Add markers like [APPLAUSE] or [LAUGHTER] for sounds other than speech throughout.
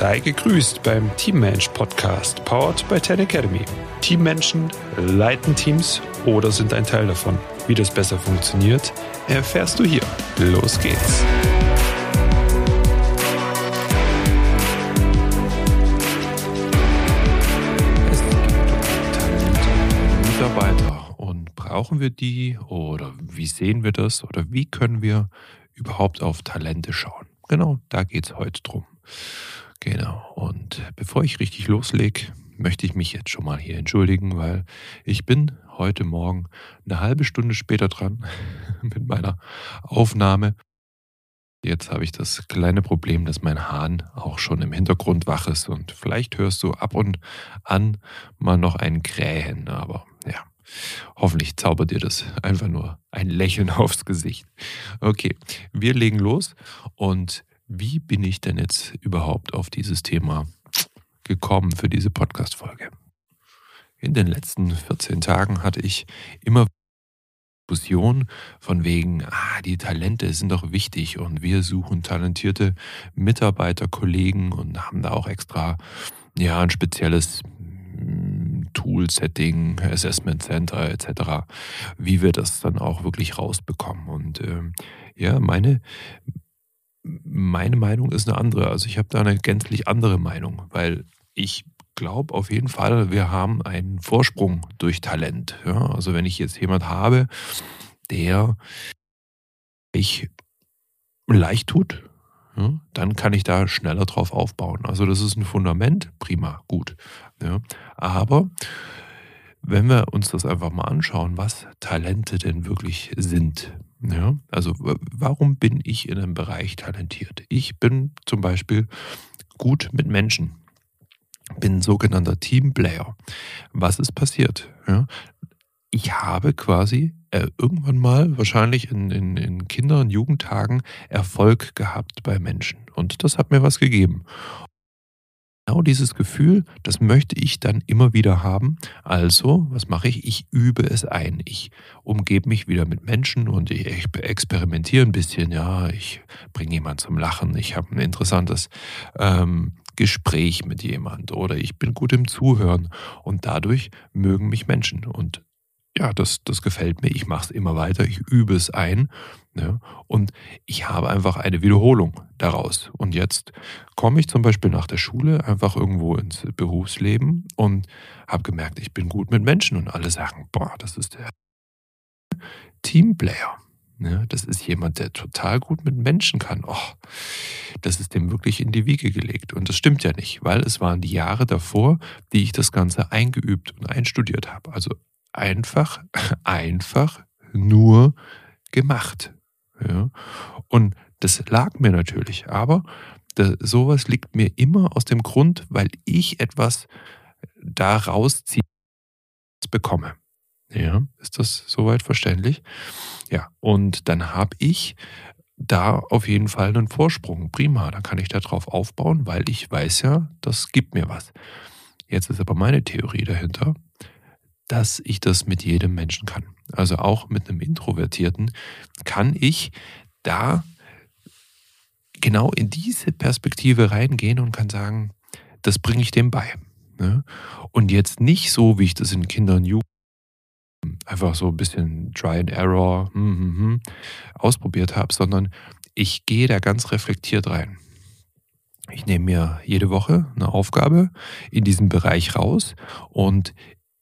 Sei gegrüßt beim Teammensch Podcast, powered by Ten Academy. Teammenschen leiten Teams oder sind ein Teil davon. Wie das besser funktioniert, erfährst du hier. Los geht's. Mitarbeiter und brauchen wir die oder wie sehen wir das oder wie können wir überhaupt auf Talente schauen? Genau, da geht es heute drum. Genau. Und bevor ich richtig loslege, möchte ich mich jetzt schon mal hier entschuldigen, weil ich bin heute Morgen eine halbe Stunde später dran [LAUGHS] mit meiner Aufnahme. Jetzt habe ich das kleine Problem, dass mein Hahn auch schon im Hintergrund wach ist und vielleicht hörst du ab und an mal noch ein Krähen, aber hoffentlich zaubert dir das einfach nur ein Lächeln [LAUGHS] aufs Gesicht. Okay, wir legen los und wie bin ich denn jetzt überhaupt auf dieses Thema gekommen für diese Podcast-Folge? In den letzten 14 Tagen hatte ich immer Diskussion von wegen, ah, die Talente sind doch wichtig und wir suchen talentierte Mitarbeiter, Kollegen und haben da auch extra ja ein spezielles Tool-Setting, Assessment Center etc., wie wir das dann auch wirklich rausbekommen. Und äh, ja, meine meine Meinung ist eine andere. Also ich habe da eine gänzlich andere Meinung, weil ich glaube auf jeden Fall, wir haben einen Vorsprung durch Talent. Ja? Also wenn ich jetzt jemand habe, der ich leicht tut, ja, dann kann ich da schneller drauf aufbauen. Also das ist ein Fundament, prima, gut. Ja. Aber wenn wir uns das einfach mal anschauen, was Talente denn wirklich sind, ja, also warum bin ich in einem Bereich talentiert? Ich bin zum Beispiel gut mit Menschen, bin sogenannter Teamplayer. Was ist passiert? Ja, ich habe quasi äh, irgendwann mal, wahrscheinlich in, in, in Kinder- und Jugendtagen, Erfolg gehabt bei Menschen. Und das hat mir was gegeben genau dieses Gefühl, das möchte ich dann immer wieder haben. Also, was mache ich? Ich übe es ein. Ich umgebe mich wieder mit Menschen und ich experimentiere ein bisschen. Ja, ich bringe jemanden zum Lachen. Ich habe ein interessantes ähm, Gespräch mit jemand oder ich bin gut im Zuhören und dadurch mögen mich Menschen. Und ja, das, das gefällt mir. Ich mache es immer weiter, ich übe es ein. Ne? Und ich habe einfach eine Wiederholung daraus. Und jetzt komme ich zum Beispiel nach der Schule einfach irgendwo ins Berufsleben und habe gemerkt, ich bin gut mit Menschen und alle sagen, boah, das ist der Teamplayer. Ne? Das ist jemand, der total gut mit Menschen kann. Oh, das ist dem wirklich in die Wiege gelegt. Und das stimmt ja nicht, weil es waren die Jahre davor, die ich das Ganze eingeübt und einstudiert habe. Also einfach, [LAUGHS] einfach nur gemacht. Ja? Und das lag mir natürlich, aber das, sowas liegt mir immer aus dem Grund, weil ich etwas daraus ziehe, bekomme. Ja, ist das soweit verständlich? Ja, und dann habe ich da auf jeden Fall einen Vorsprung. Prima, da kann ich darauf aufbauen, weil ich weiß ja, das gibt mir was. Jetzt ist aber meine Theorie dahinter, dass ich das mit jedem Menschen kann. Also auch mit einem Introvertierten kann ich da genau in diese Perspektive reingehen und kann sagen, das bringe ich dem bei. Ne? Und jetzt nicht so, wie ich das in Kindern Jugend einfach so ein bisschen Try and Error hm, hm, hm, ausprobiert habe, sondern ich gehe da ganz reflektiert rein. Ich nehme mir jede Woche eine Aufgabe in diesem Bereich raus und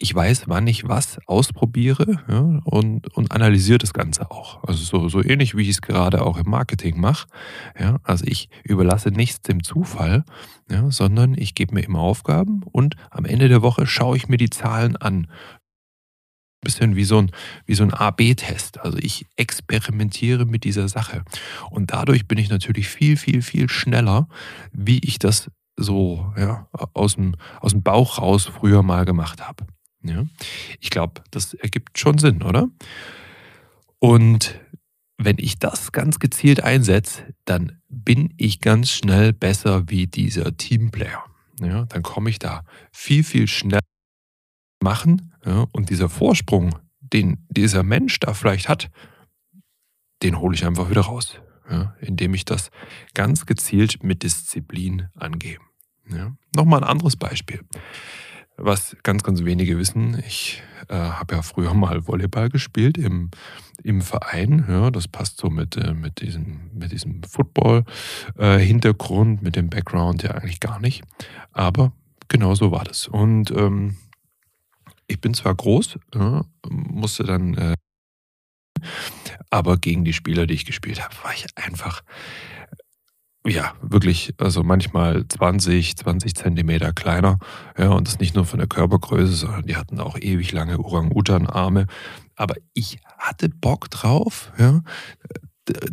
ich weiß, wann ich was ausprobiere ja, und, und analysiere das Ganze auch. Also so, so ähnlich, wie ich es gerade auch im Marketing mache. Ja, also ich überlasse nichts dem Zufall, ja, sondern ich gebe mir immer Aufgaben und am Ende der Woche schaue ich mir die Zahlen an. Ein bisschen wie so ein, wie so ein A-B-Test. Also ich experimentiere mit dieser Sache. Und dadurch bin ich natürlich viel, viel, viel schneller, wie ich das so ja, aus, dem, aus dem Bauch raus früher mal gemacht habe. Ja? Ich glaube, das ergibt schon Sinn, oder? Und wenn ich das ganz gezielt einsetze, dann bin ich ganz schnell besser wie dieser Teamplayer. ja, dann komme ich da viel, viel schneller machen. Ja, und dieser Vorsprung, den dieser Mensch da vielleicht hat, den hole ich einfach wieder raus, ja, indem ich das ganz gezielt mit Disziplin angehe. Ja. Nochmal ein anderes Beispiel, was ganz, ganz wenige wissen. Ich äh, habe ja früher [LAUGHS] mal Volleyball gespielt im, im Verein. Ja, das passt so mit, äh, mit diesem, mit diesem Football-Hintergrund, äh, mit dem Background ja eigentlich gar nicht. Aber genau so war das. Und ähm, ich bin zwar groß, ja, musste dann, äh, aber gegen die Spieler, die ich gespielt habe, war ich einfach, ja, wirklich, also manchmal 20, 20 Zentimeter kleiner. Ja, und das nicht nur von der Körpergröße, sondern die hatten auch ewig lange Orang-Utan-Arme. Aber ich hatte Bock drauf, ja,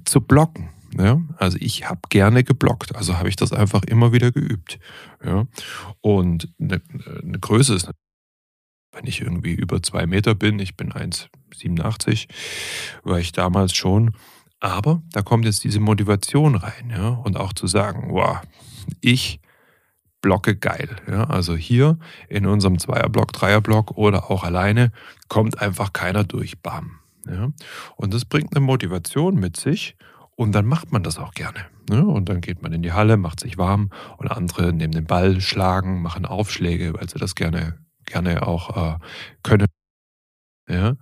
zu blocken. Ja, also ich habe gerne geblockt, also habe ich das einfach immer wieder geübt. Ja, und eine, eine Größe ist wenn ich irgendwie über zwei Meter bin, ich bin 1,87, war ich damals schon. Aber da kommt jetzt diese Motivation rein, ja, und auch zu sagen, wow, ich blocke geil. Ja, also hier in unserem Zweierblock, Dreierblock oder auch alleine kommt einfach keiner durch. Bam. Ja. Und das bringt eine Motivation mit sich und dann macht man das auch gerne. Ne? Und dann geht man in die Halle, macht sich warm und andere nehmen den Ball, schlagen, machen Aufschläge, weil sie das gerne gerne auch äh, können. Ja?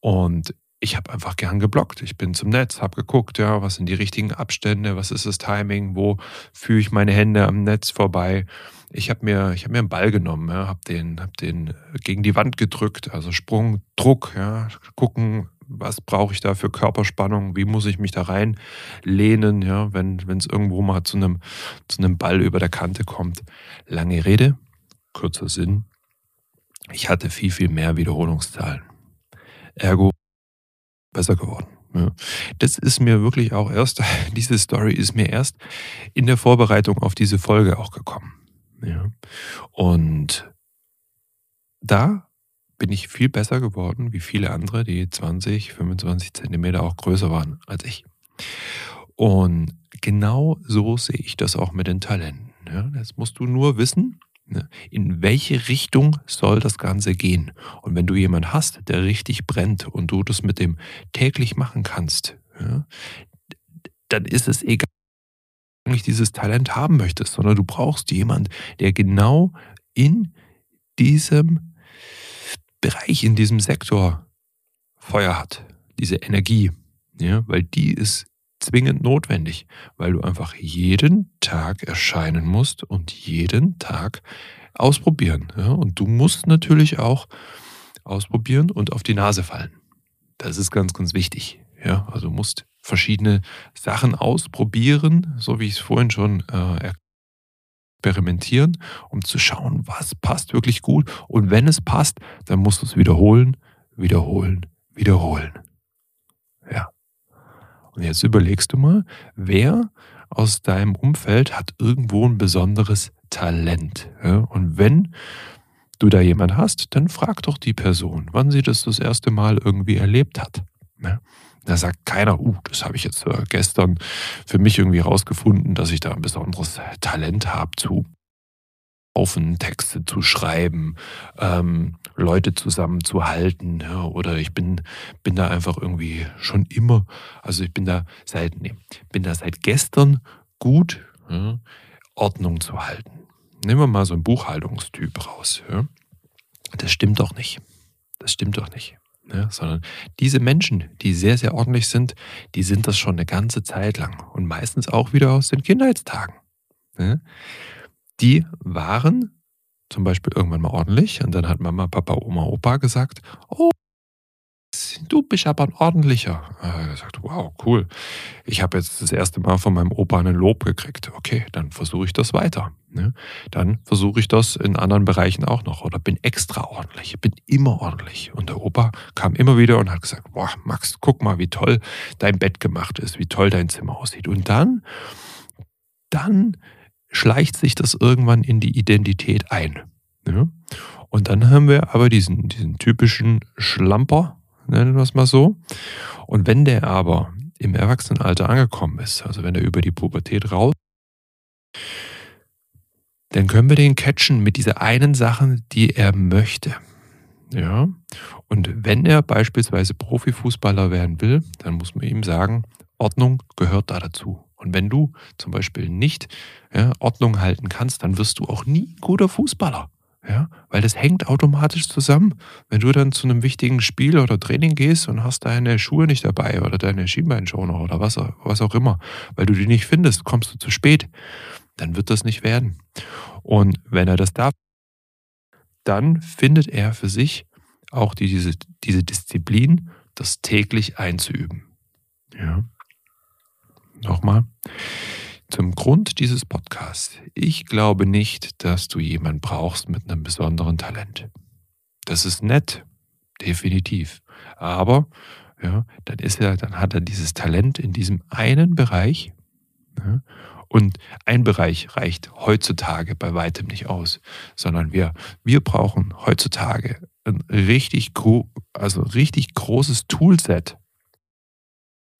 Und ich habe einfach gern geblockt. Ich bin zum Netz, habe geguckt, ja, was sind die richtigen Abstände, was ist das Timing, wo führe ich meine Hände am Netz vorbei. Ich habe mir, ich mir einen Ball genommen, ja, habe den, hab den gegen die Wand gedrückt, also Sprung, Druck, ja, gucken, was brauche ich da für Körperspannung, wie muss ich mich da reinlehnen, ja, wenn es irgendwo mal zu einem, zu einem Ball über der Kante kommt. Lange Rede, kurzer Sinn ich hatte viel, viel mehr Wiederholungszahlen. Ergo besser geworden. Ja. Das ist mir wirklich auch erst, [LAUGHS] diese Story ist mir erst in der Vorbereitung auf diese Folge auch gekommen. Ja. Und da bin ich viel besser geworden, wie viele andere, die 20, 25 Zentimeter auch größer waren als ich. Und genau so sehe ich das auch mit den Talenten. Ja. Das musst du nur wissen? In welche Richtung soll das Ganze gehen? Und wenn du jemanden hast, der richtig brennt und du das mit dem täglich machen kannst, ja, dann ist es egal, ob du dieses Talent haben möchtest, sondern du brauchst jemanden, der genau in diesem Bereich, in diesem Sektor Feuer hat, diese Energie, ja, weil die ist zwingend notwendig, weil du einfach jeden Tag erscheinen musst und jeden Tag ausprobieren. Ja? Und du musst natürlich auch ausprobieren und auf die Nase fallen. Das ist ganz, ganz wichtig. Ja? Also du musst verschiedene Sachen ausprobieren, so wie ich es vorhin schon äh, experimentieren, um zu schauen, was passt wirklich gut. Und wenn es passt, dann musst du es wiederholen, wiederholen, wiederholen. Und jetzt überlegst du mal, wer aus deinem Umfeld hat irgendwo ein besonderes Talent. Ja? Und wenn du da jemand hast, dann frag doch die Person, wann sie das das erste Mal irgendwie erlebt hat. Ja? Da sagt keiner, uh, das habe ich jetzt äh, gestern für mich irgendwie rausgefunden, dass ich da ein besonderes Talent habe zu Texte zu schreiben, ähm, Leute zusammenzuhalten. Ja, oder ich bin, bin da einfach irgendwie schon immer, also ich bin da seit, nee, bin da seit gestern gut, ja, Ordnung zu halten. Nehmen wir mal so einen Buchhaltungstyp raus. Ja. Das stimmt doch nicht. Das stimmt doch nicht. Ja, sondern diese Menschen, die sehr, sehr ordentlich sind, die sind das schon eine ganze Zeit lang und meistens auch wieder aus den Kindheitstagen. Ja die waren zum Beispiel irgendwann mal ordentlich und dann hat Mama, Papa, Oma, Opa gesagt, oh, du bist aber ein ordentlicher. Er sagt, wow, cool. Ich habe jetzt das erste Mal von meinem Opa einen Lob gekriegt. Okay, dann versuche ich das weiter. Ne? Dann versuche ich das in anderen Bereichen auch noch oder bin extra ordentlich, bin immer ordentlich. Und der Opa kam immer wieder und hat gesagt, boah, Max, guck mal, wie toll dein Bett gemacht ist, wie toll dein Zimmer aussieht. Und dann, dann schleicht sich das irgendwann in die Identität ein. Ja? Und dann haben wir aber diesen, diesen typischen Schlamper, nennen wir es mal so. Und wenn der aber im Erwachsenenalter angekommen ist, also wenn er über die Pubertät raus, dann können wir den catchen mit dieser einen Sache, die er möchte. Ja, und wenn er beispielsweise Profifußballer werden will, dann muss man ihm sagen, Ordnung gehört da dazu. Und wenn du zum Beispiel nicht ja, Ordnung halten kannst, dann wirst du auch nie guter Fußballer. Ja, weil das hängt automatisch zusammen. Wenn du dann zu einem wichtigen Spiel oder Training gehst und hast deine Schuhe nicht dabei oder deine Schienbeinschoner oder was, was auch immer, weil du die nicht findest, kommst du zu spät, dann wird das nicht werden. Und wenn er das darf, dann findet er für sich auch diese, diese Disziplin, das täglich einzuüben. Ja. Nochmal. Zum Grund dieses Podcasts. Ich glaube nicht, dass du jemanden brauchst mit einem besonderen Talent. Das ist nett, definitiv. Aber ja, dann ist er, dann hat er dieses Talent in diesem einen Bereich. Ja, und ein Bereich reicht heutzutage bei weitem nicht aus, sondern wir, wir brauchen heutzutage ein richtig, also richtig großes Toolset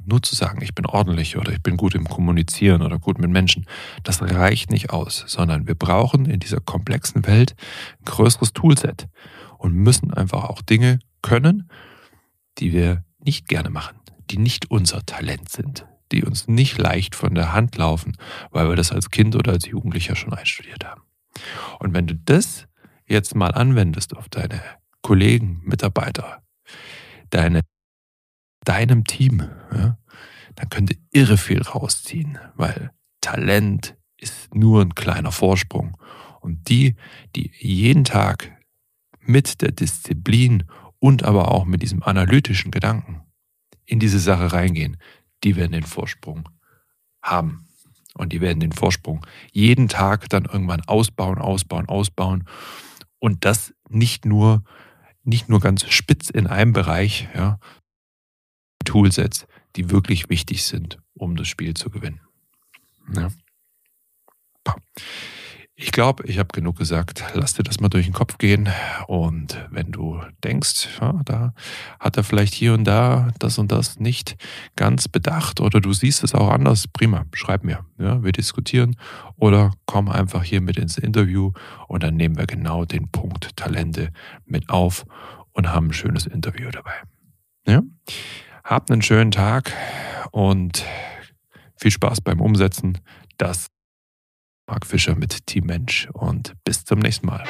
nur zu sagen, ich bin ordentlich oder ich bin gut im Kommunizieren oder gut mit Menschen, das reicht nicht aus, sondern wir brauchen in dieser komplexen Welt ein größeres Toolset und müssen einfach auch Dinge können, die wir nicht gerne machen, die nicht unser Talent sind, die uns nicht leicht von der Hand laufen, weil wir das als Kind oder als Jugendlicher schon einstudiert haben. Und wenn du das jetzt mal anwendest auf deine Kollegen, Mitarbeiter, deine deinem Team, ja, dann könnt ihr irre viel rausziehen, weil Talent ist nur ein kleiner Vorsprung. Und die, die jeden Tag mit der Disziplin und aber auch mit diesem analytischen Gedanken in diese Sache reingehen, die werden den Vorsprung haben. Und die werden den Vorsprung jeden Tag dann irgendwann ausbauen, ausbauen, ausbauen. Und das nicht nur, nicht nur ganz spitz in einem Bereich, ja, Toolsets, die wirklich wichtig sind, um das Spiel zu gewinnen. Ja. Ich glaube, ich habe genug gesagt. Lass dir das mal durch den Kopf gehen. Und wenn du denkst, ja, da hat er vielleicht hier und da das und das nicht ganz bedacht oder du siehst es auch anders, prima, schreib mir. Ja, wir diskutieren oder komm einfach hier mit ins Interview und dann nehmen wir genau den Punkt Talente mit auf und haben ein schönes Interview dabei. Ja? Habt einen schönen Tag und viel Spaß beim Umsetzen. Das Marc Fischer mit Team Mensch und bis zum nächsten Mal.